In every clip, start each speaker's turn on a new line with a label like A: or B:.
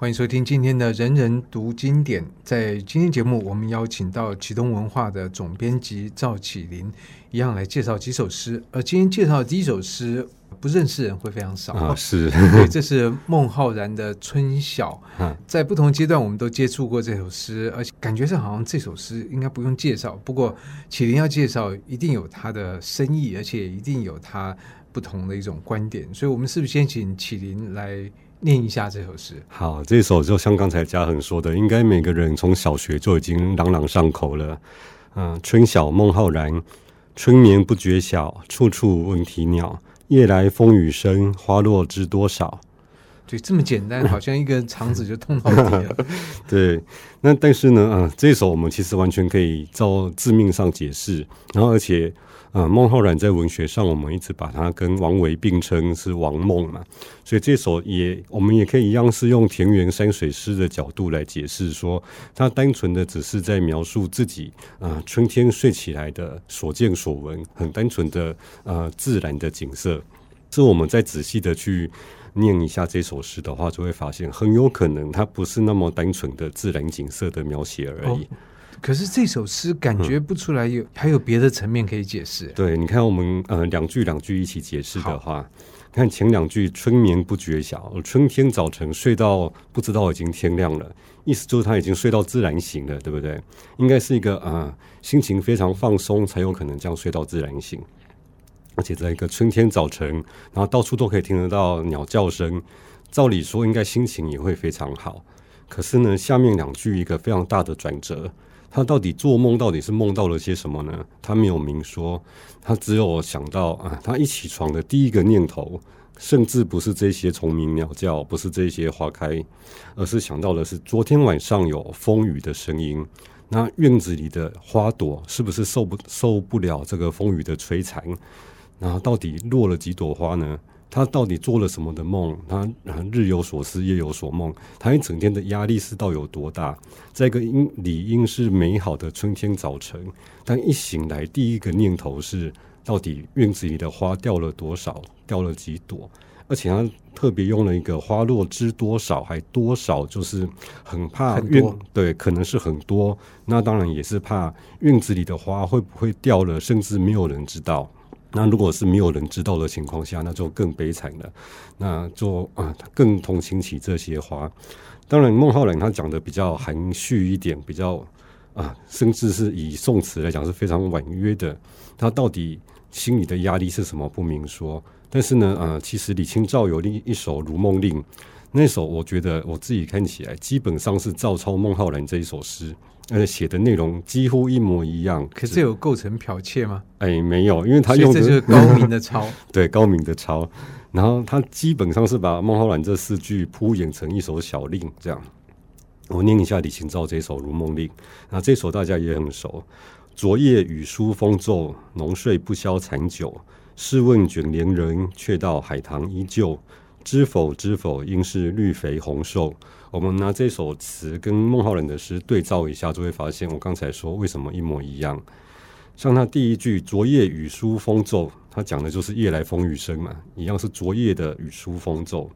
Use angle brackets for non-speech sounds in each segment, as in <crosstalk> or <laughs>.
A: 欢迎收听今天的《人人读经典》。在今天节目，我们邀请到启东文化的总编辑赵启林，一样来介绍几首诗。而今天介绍的第一首诗，不认识人会非常少
B: 啊。是，
A: 对，这是孟浩然的《春晓》。<laughs>
B: 啊，
A: 在不同阶段，我们都接触过这首诗，而且感觉上好像这首诗应该不用介绍。不过，启林要介绍，一定有他的深意，而且一定有他不同的一种观点。所以，我们是不是先请启林来？念一下这首诗。
B: 好，这首就像刚才嘉恒说的，应该每个人从小学就已经朗朗上口了。嗯、呃，春晓孟浩然，春眠不觉晓，处处闻啼鸟。夜来风雨声，花落知多少。
A: 对，这么简单，好像一个肠子就痛到底了。<laughs>
B: 对，那但是呢，啊、呃，这首我们其实完全可以照字面上解释，然后而且。啊，孟浩然在文学上，我们一直把他跟王维并称是王孟嘛，所以这首也我们也可以一样是用田园山水诗的角度来解释，说他单纯的只是在描述自己啊春天睡起来的所见所闻，很单纯的呃自然的景色。是我们再仔细的去念一下这首诗的话，就会发现很有可能它不是那么单纯的自然景色的描写而已。哦
A: 可是这首诗感觉不出来有、嗯、还有别的层面可以解释。
B: 对，你看我们呃两句两句一起解释的话，看前两句“春眠不觉晓”，春天早晨睡到不知道已经天亮了，意思就是他已经睡到自然醒了，对不对？应该是一个啊、呃、心情非常放松才有可能这样睡到自然醒，而且在一个春天早晨，然后到处都可以听得到鸟叫声，照理说应该心情也会非常好。可是呢，下面两句一个非常大的转折。他到底做梦到底是梦到了些什么呢？他没有明说，他只有想到啊，他一起床的第一个念头，甚至不是这些虫鸣鸟叫，不是这些花开，而是想到的是昨天晚上有风雨的声音。那院子里的花朵是不是受不受不了这个风雨的摧残？然后到底落了几朵花呢？他到底做了什么的梦？他日有所思，夜有所梦。他一整天的压力是到有多大？在一个应理应是美好的春天早晨，但一醒来，第一个念头是：到底院子里的花掉了多少？掉了几朵？而且他特别用了一个“花落知多少”，还多少，就是很怕院对，可能是很多。那当然也是怕院子里的花会不会掉了，甚至没有人知道。那如果是没有人知道的情况下，那就更悲惨了。那就啊，更同情起这些花。当然，孟浩然他讲的比较含蓄一点，比较啊，甚至是以宋词来讲是非常婉约的。他到底心里的压力是什么不明说。但是呢，啊，其实李清照有另一首《如梦令》，那首我觉得我自己看起来基本上是照抄孟浩然这一首诗。呃，写的内容几乎一模一样，
A: 可是有构成剽窃吗？
B: 哎，没有，因为他用的
A: 这是 <laughs> 高明的抄，<laughs>
B: 对，高明的抄。然后他基本上是把孟浩然这四句铺演成一首小令，这样。我念一下李清照这首《如梦令》，那这首大家也很熟。昨夜雨疏风骤，浓睡不消残酒。试问卷帘人，却道海棠依旧。知否知否，应是绿肥红瘦。我们拿这首词跟孟浩然的诗对照一下，就会发现我刚才说为什么一模一样。像他第一句“昨夜雨疏风骤”，他讲的就是夜来风雨声嘛，一样是昨夜的雨疏风骤。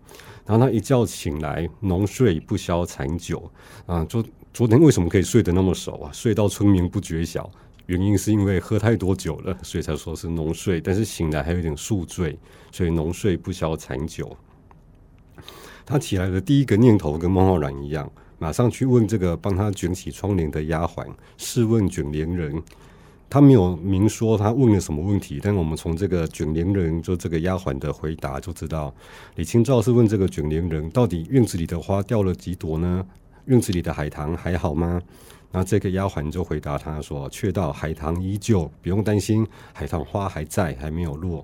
B: 然后他一觉醒来，浓睡不消残酒啊，昨昨天为什么可以睡得那么熟啊？睡到春眠不觉晓，原因是因为喝太多酒了，所以才说是浓睡。但是醒来还有点宿醉，所以浓睡不消残酒。他起来的第一个念头跟孟浩然一样，马上去问这个帮他卷起窗帘的丫鬟。试问卷帘人，他没有明说他问了什么问题，但我们从这个卷帘人就这个丫鬟的回答就知道，李清照是问这个卷帘人，到底院子里的花掉了几朵呢？院子里的海棠还好吗？那这个丫鬟就回答他说，却道海棠依旧，不用担心，海棠花还在，还没有落。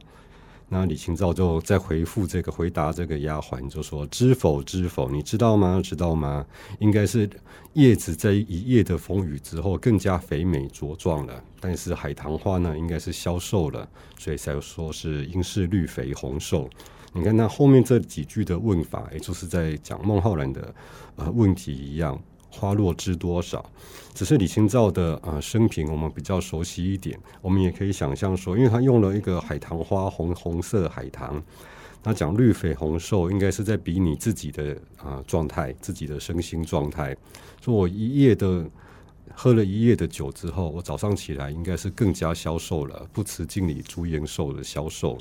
B: 那李清照就在回复这个回答这个丫鬟，就说：“知否知否，你知道吗？知道吗？应该是叶子在一夜的风雨之后更加肥美茁壮了。但是海棠花呢，应该是消瘦了，所以才说是应是绿肥红瘦。你看那后面这几句的问法，也就是在讲孟浩然的呃问题一样。”花落知多少？只是李清照的呃生平，我们比较熟悉一点。我们也可以想象说，因为他用了一个海棠花，红红色海棠，那讲绿肥红瘦，应该是在比拟自己的啊状态，自己的身心状态。说我一夜的喝了一夜的酒之后，我早上起来应该是更加消瘦了，不辞镜里朱颜瘦的消瘦。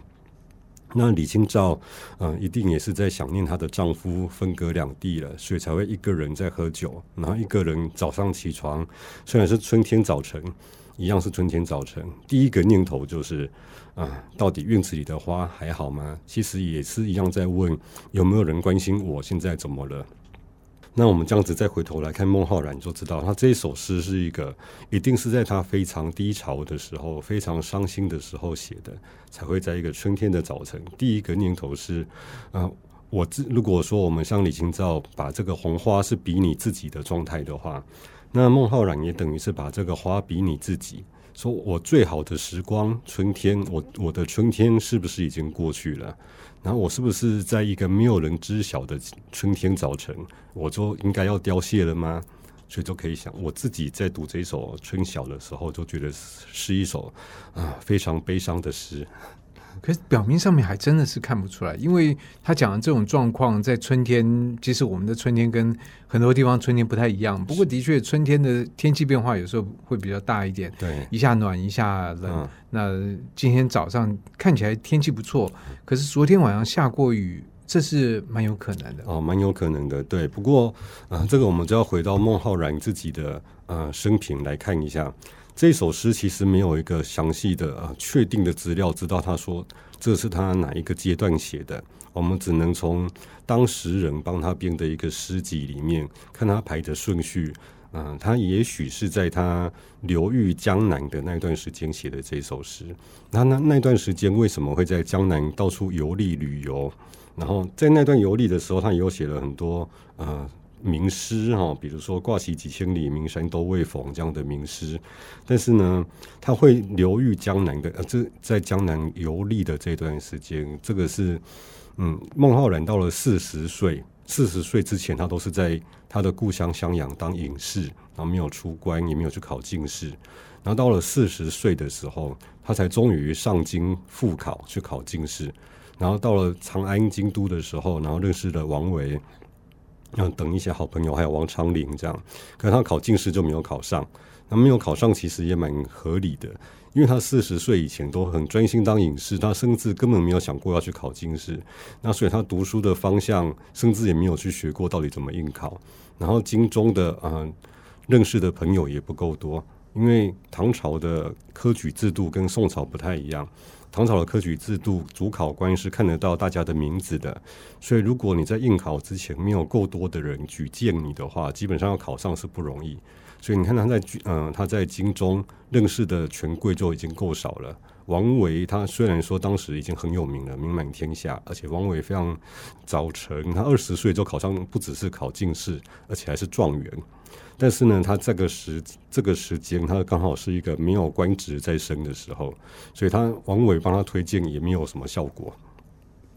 B: 那李清照，嗯、一定也是在想念她的丈夫分隔两地了，所以才会一个人在喝酒，然后一个人早上起床，虽然是春天早晨，一样是春天早晨，第一个念头就是，啊、到底院子里的花还好吗？其实也是一样在问，有没有人关心我现在怎么了？那我们这样子再回头来看孟浩然，你就知道他这一首诗是一个，一定是在他非常低潮的时候、非常伤心的时候写的，才会在一个春天的早晨。第一个念头是，啊、我自如果说我们像李清照把这个红花是比你自己的状态的话，那孟浩然也等于是把这个花比你自己，说我最好的时光，春天，我我的春天是不是已经过去了？然后我是不是在一个没有人知晓的春天早晨，我就应该要凋谢了吗？所以就可以想，我自己在读这首《春晓》的时候，就觉得是一首啊非常悲伤的诗。
A: 可是表面上面还真的是看不出来，因为他讲的这种状况，在春天，其实我们的春天跟很多地方春天不太一样。不过的确，春天的天气变化有时候会比较大一点，
B: 对，
A: 一下暖一下冷。
B: 嗯、
A: 那今天早上看起来天气不错，可是昨天晚上下过雨，这是蛮有可能的
B: 哦，蛮有可能的。对，不过啊、呃，这个我们就要回到孟浩然自己的呃生平来看一下。这首诗其实没有一个详细的啊确定的资料，知道他说这是他哪一个阶段写的。我们只能从当时人帮他编的一个诗集里面看他排的顺序。嗯，他也许是在他流寓江南的那段时间写的这首诗。那那那段时间为什么会在江南到处游历旅游？然后在那段游历的时候，他也有写了很多呃。名诗哈，比如说“挂旗几千里，名山都未逢”这样的名诗，但是呢，他会流寓江南的，呃，这在江南游历的这段时间，这个是嗯，孟浩然到了四十岁，四十岁之前，他都是在他的故乡襄阳当隐士，然后没有出关，也没有去考进士，然后到了四十岁的时候，他才终于上京赴考去考进士，然后到了长安京都的时候，然后认识了王维。要等一些好朋友，还有王昌龄这样，可是他考进士就没有考上。那没有考上，其实也蛮合理的，因为他四十岁以前都很专心当隐士，他甚至根本没有想过要去考进士。那所以他读书的方向，甚至也没有去学过到底怎么应考。然后京中的嗯、认识的朋友也不够多，因为唐朝的科举制度跟宋朝不太一样。唐朝的科举制度，主考官是看得到大家的名字的，所以如果你在应考之前没有够多的人举荐你的话，基本上要考上是不容易。所以你看他在嗯、他在京中认识的权贵就已经够少了。王维他虽然说当时已经很有名了，名满天下，而且王维非常早成，他二十岁就考上，不只是考进士，而且还是状元。但是呢，他这个时这个时间，他刚好是一个没有官职在身的时候，所以他王维帮他推荐也没有什么效果。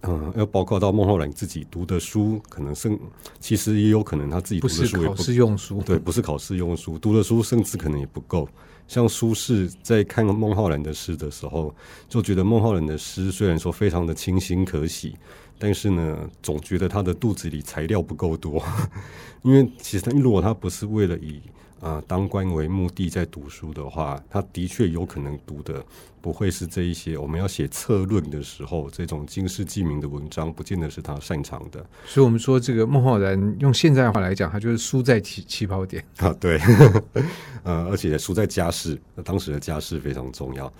B: 嗯，要包括到孟浩然自己读的书，可能甚其实也有可能他自己读的书也不，
A: 不是考试用书，
B: 对，不是考试用书，读的书甚至可能也不够。像苏轼在看孟浩然的诗的时候，就觉得孟浩然的诗虽然说非常的清新可喜。但是呢，总觉得他的肚子里材料不够多，<laughs> 因为其实他如果他不是为了以啊、呃、当官为目的在读书的话，他的确有可能读的不会是这一些。我们要写策论的时候，这种经世济民的文章，不见得是他擅长的。
A: 所以，我们说这个孟浩然用现在的话来讲，他就是输在起起跑点
B: 啊，对，<laughs> 呃，而且输在家世，当时的家世非常重要。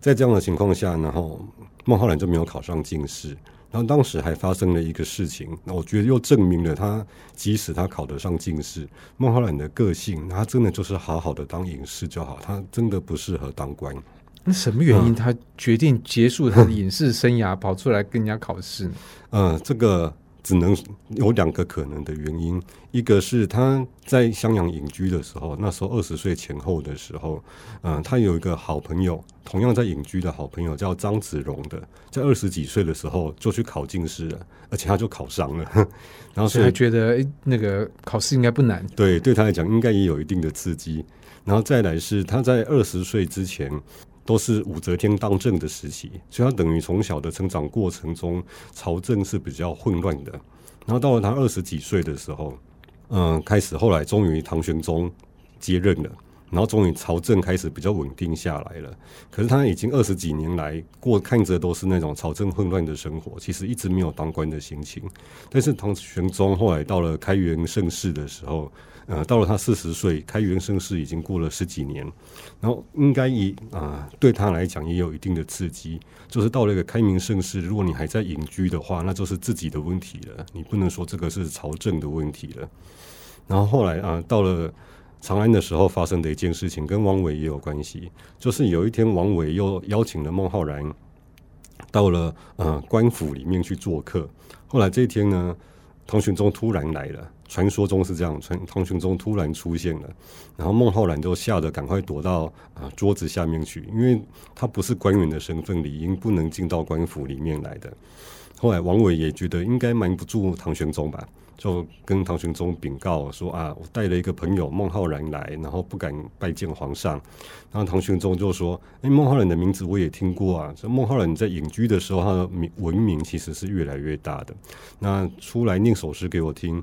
B: 在这样的情况下，然后孟浩然就没有考上进士。然后当时还发生了一个事情，那我觉得又证明了他，即使他考得上进士，孟浩然的个性，他真的就是好好的当隐士就好，他真的不适合当官。
A: 那什么原因他决定结束他的隐士生涯，跑出来跟人家考试呢？
B: 嗯、呃，这个。只能有两个可能的原因，一个是他在襄阳隐居的时候，那时候二十岁前后的时候，嗯、呃，他有一个好朋友，同样在隐居的好朋友叫张子荣的，在二十几岁的时候就去考进士了，而且他就考上了，<laughs> 然后所以
A: 他觉得诶，那个考试应该不难，
B: 对，对他来讲应该也有一定的刺激，然后再来是他在二十岁之前。都是武则天当政的时期，所以他等于从小的成长过程中，朝政是比较混乱的。然后到了他二十几岁的时候，嗯，开始后来终于唐玄宗接任了。然后终于朝政开始比较稳定下来了，可是他已经二十几年来过看着都是那种朝政混乱的生活，其实一直没有当官的心情。但是唐玄宗后来到了开元盛世的时候，呃，到了他四十岁，开元盛世已经过了十几年，然后应该以啊、对他来讲也有一定的刺激，就是到了一个开明盛世，如果你还在隐居的话，那就是自己的问题了，你不能说这个是朝政的问题了。然后后来啊、到了。长安的时候发生的一件事情，跟王维也有关系。就是有一天，王维又邀请了孟浩然到了呃官府里面去做客。后来这一天呢，唐玄宗突然来了，传说中是这样，传唐玄宗突然出现了，然后孟浩然就吓得赶快躲到啊、桌子下面去，因为他不是官员的身份，理应不能进到官府里面来的。后来王维也觉得应该瞒不住唐玄宗吧。就跟唐玄宗禀告说啊，我带了一个朋友孟浩然来，然后不敢拜见皇上。然后唐玄宗就说：“哎，孟浩然的名字我也听过啊。这孟浩然在隐居的时候，他的名闻名其实是越来越大的。那出来念首诗给我听。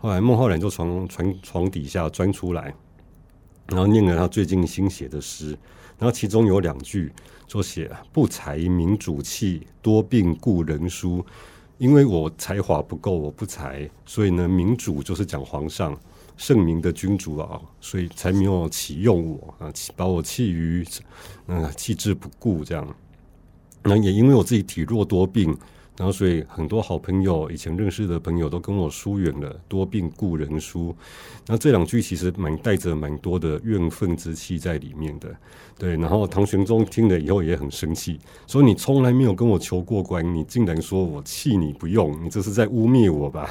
B: 后来孟浩然就从床床底下钻出来，然后念了他最近新写的诗。然后其中有两句就写：不才明主气，多病故人书。”因为我才华不够，我不才，所以呢，明主就是讲皇上圣明的君主啊，所以才没有启用我啊，把我弃于嗯弃之不顾这样。那也因为我自己体弱多病。然后，所以很多好朋友，以前认识的朋友都跟我疏远了。多病故人书，那这两句其实蛮带着蛮多的怨愤之气在里面的。对，然后唐玄宗听了以后也很生气，说你从来没有跟我求过官，你竟然说我弃你不用，你这是在污蔑我吧？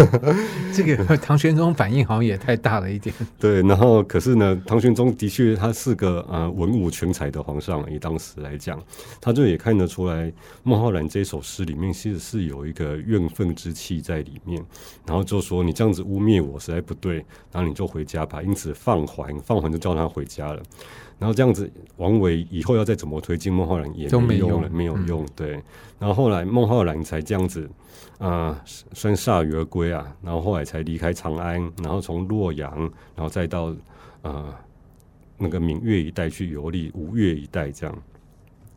B: <laughs>
A: 这个唐玄宗反应好像也太大了一点。<laughs>
B: 对，然后可是呢，唐玄宗的确他是个呃文武全才的皇上，以当时来讲，他就也看得出来孟浩然这首诗里面其实是有一个怨愤之气在里面，然后就说你这样子污蔑我实在不对，然后你就回家吧。因此放还，放还就叫他回家了。然后这样子，王维以后要再怎么推进孟浩然也没用了，没有用。对，然后后来孟浩然才这样子啊、呃，算铩羽而归啊。然后后来才离开长安，然后从洛阳，然后再到啊、呃、那个闽粤一带去游历，吴越一带这样。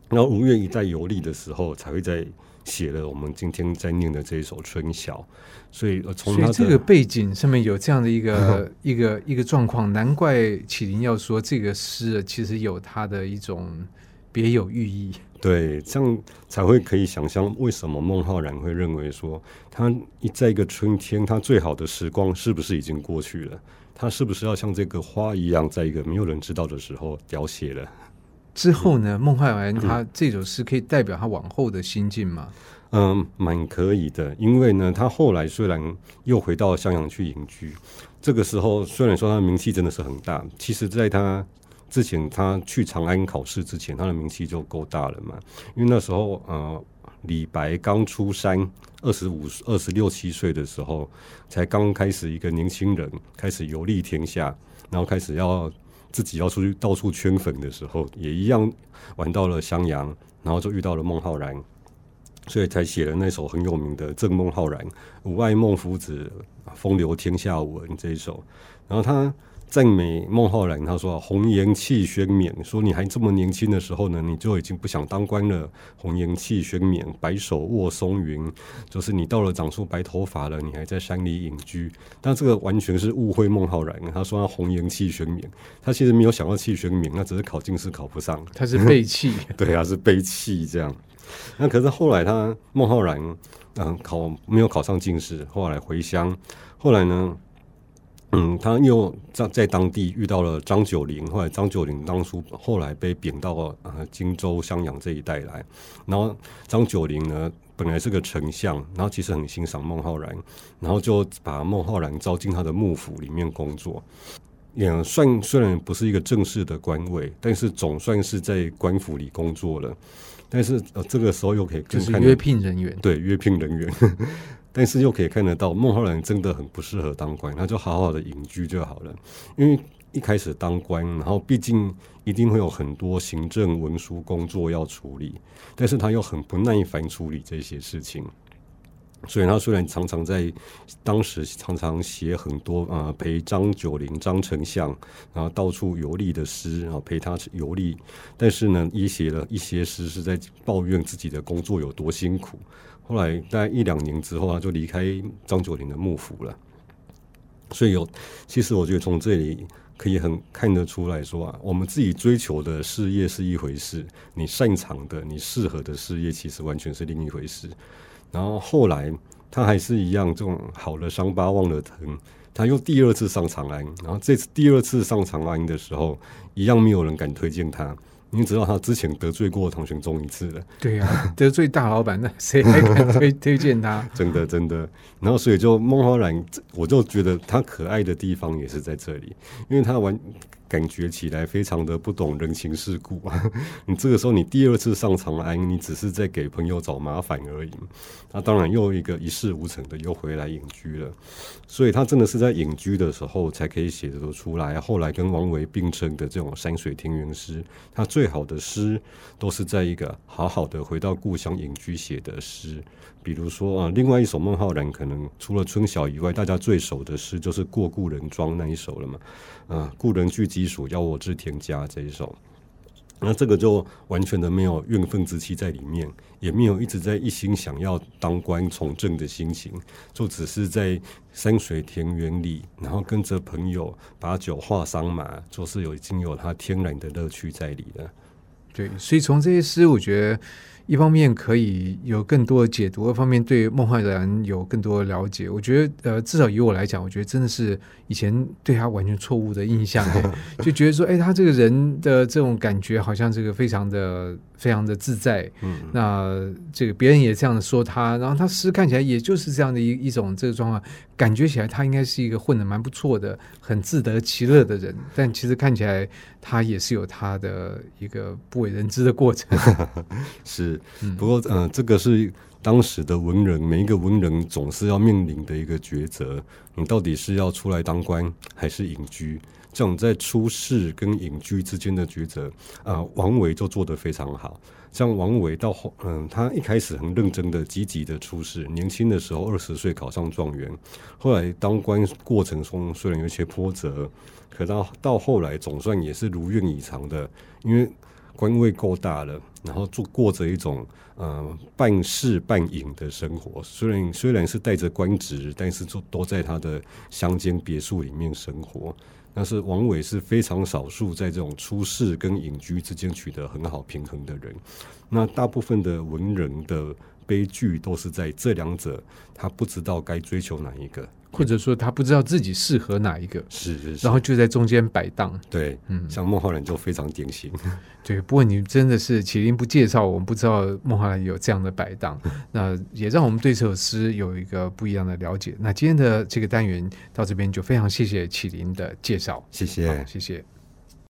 B: 然后吴越一在游历的时候，才会在写了我们今天在念的这一首《春晓》。所以从他
A: 这个背景上面有这样的一个 <laughs> 一个一个状况，难怪启麟要说这个诗其实有它的一种别有寓意。
B: 对，这样才会可以想象为什么孟浩然会认为说，他一在一个春天，他最好的时光是不是已经过去了？他是不是要像这个花一样，在一个没有人知道的时候凋谢了？
A: 之后呢，孟浩然他这首诗可以代表他往后的心境吗？
B: 嗯，蛮可以的，因为呢，他后来虽然又回到襄阳去隐居，这个时候虽然说他的名气真的是很大，其实在他之前，他去长安考试之前，他的名气就够大了嘛。因为那时候，呃，李白刚出山，二十五、二十六七岁的时候，才刚开始一个年轻人开始游历天下，然后开始要。自己要出去到处圈粉的时候，也一样玩到了襄阳，然后就遇到了孟浩然，所以才写了那首很有名的《赠孟浩然》，吾爱孟夫子，风流天下闻这一首，然后他。赞美孟浩然，他说：“红颜弃轩冕，说你还这么年轻的时候呢，你就已经不想当官了。红颜弃轩冕，白首卧松云，就是你到了长出白头发了，你还在山里隐居。但这个完全是误会孟浩然。他说他红颜弃轩冕，他其实没有想到弃轩冕，那只是考进士考不上，
A: 他是被弃。<laughs>
B: 对啊，是被弃这样。<laughs> 那可是后来他孟浩然，嗯，考没有考上进士，后来回乡，后来呢？”嗯，他又在在当地遇到了张九龄，后来张九龄当初后来被贬到呃荆州、襄阳这一带来，然后张九龄呢本来是个丞相，然后其实很欣赏孟浩然，然后就把孟浩然招进他的幕府里面工作，也算虽然不是一个正式的官位，但是总算是在官府里工作了，但是呃这个时候又可以
A: 就是约聘人员，
B: 对，约聘人员。<laughs> 但是又可以看得到，孟浩然真的很不适合当官，他就好好的隐居就好了。因为一开始当官，然后毕竟一定会有很多行政文书工作要处理，但是他又很不耐烦处理这些事情。所以他虽然常常在当时常常写很多呃陪张九龄张丞相然后到处游历的诗，然后陪他游历，但是呢也写了一些诗是在抱怨自己的工作有多辛苦。后来大概一两年之后，他就离开张九龄的幕府了。所以有其实我觉得从这里可以很看得出来说啊，我们自己追求的事业是一回事，你擅长的、你适合的事业其实完全是另一回事。然后后来他还是一样，这种好了伤疤忘了疼，他又第二次上长安。然后这次第二次上长安的时候，一样没有人敢推荐他。你知道他之前得罪过唐玄宗一次了。
A: 对呀、啊，得罪大老板，那谁还敢推推荐他？<laughs>
B: 真的真的。然后所以就孟浩然，我就觉得他可爱的地方也是在这里，因为他玩。感觉起来非常的不懂人情世故啊！<laughs> 你这个时候你第二次上长安，你只是在给朋友找麻烦而已。那当然又一个一事无成的又回来隐居了，所以他真的是在隐居的时候才可以写得出来。后来跟王维并称的这种山水田园诗，他最好的诗都是在一个好好的回到故乡隐居写的诗。比如说啊，另外一首孟浩然可能除了春晓以外，大家最熟的诗就是《过故人庄》那一首了嘛。啊，故人具鸡黍，邀我至田家这一首，那这个就完全的没有怨愤之气在里面，也没有一直在一心想要当官从政的心情，就只是在山水田园里，然后跟着朋友把酒话桑麻，就是有已经有他天然的乐趣在里了。
A: 对，所以从这些诗，我觉得。一方面可以有更多的解读，二方面对孟浩然有更多的了解。我觉得，呃，至少以我来讲，我觉得真的是以前对他完全错误的印象，<laughs> 就觉得说，哎，他这个人的这种感觉，好像这个非常的。非常的自在，嗯，那这个别人也这样说他，然后他诗看起来也就是这样的一一种这个状况，感觉起来他应该是一个混的蛮不错的、很自得其乐的人，但其实看起来他也是有他的一个不为人知的过程。<laughs>
B: 是，不过嗯、这个是当时的文人，每一个文人总是要面临的一个抉择，你到底是要出来当官还是隐居？这种在出世跟隐居之间的抉择，啊、王维就做得非常好。像王维到后，嗯，他一开始很认真的、积极的出世，年轻的时候二十岁考上状元，后来当官过程中虽然有一些波折，可到到后来总算也是如愿以偿的，因为官位够大了，然后做过着一种嗯半事半隐的生活。虽然虽然是带着官职，但是就都在他的乡间别墅里面生活。但是王伟是非常少数在这种出世跟隐居之间取得很好平衡的人。那大部分的文人的悲剧都是在这两者，他不知道该追求哪一个。
A: 或者说他不知道自己适合哪一个，
B: 是是，
A: 然后就在中间摆荡。
B: 对，嗯，像孟浩然就非常典型。
A: 对，不过你真的是启麟不介绍，我们不知道孟浩然有这样的摆荡，那也让我们对这首诗有一个不一样的了解。那今天的这个单元到这边就非常谢谢启麟的介绍，
B: 谢谢，
A: 谢谢。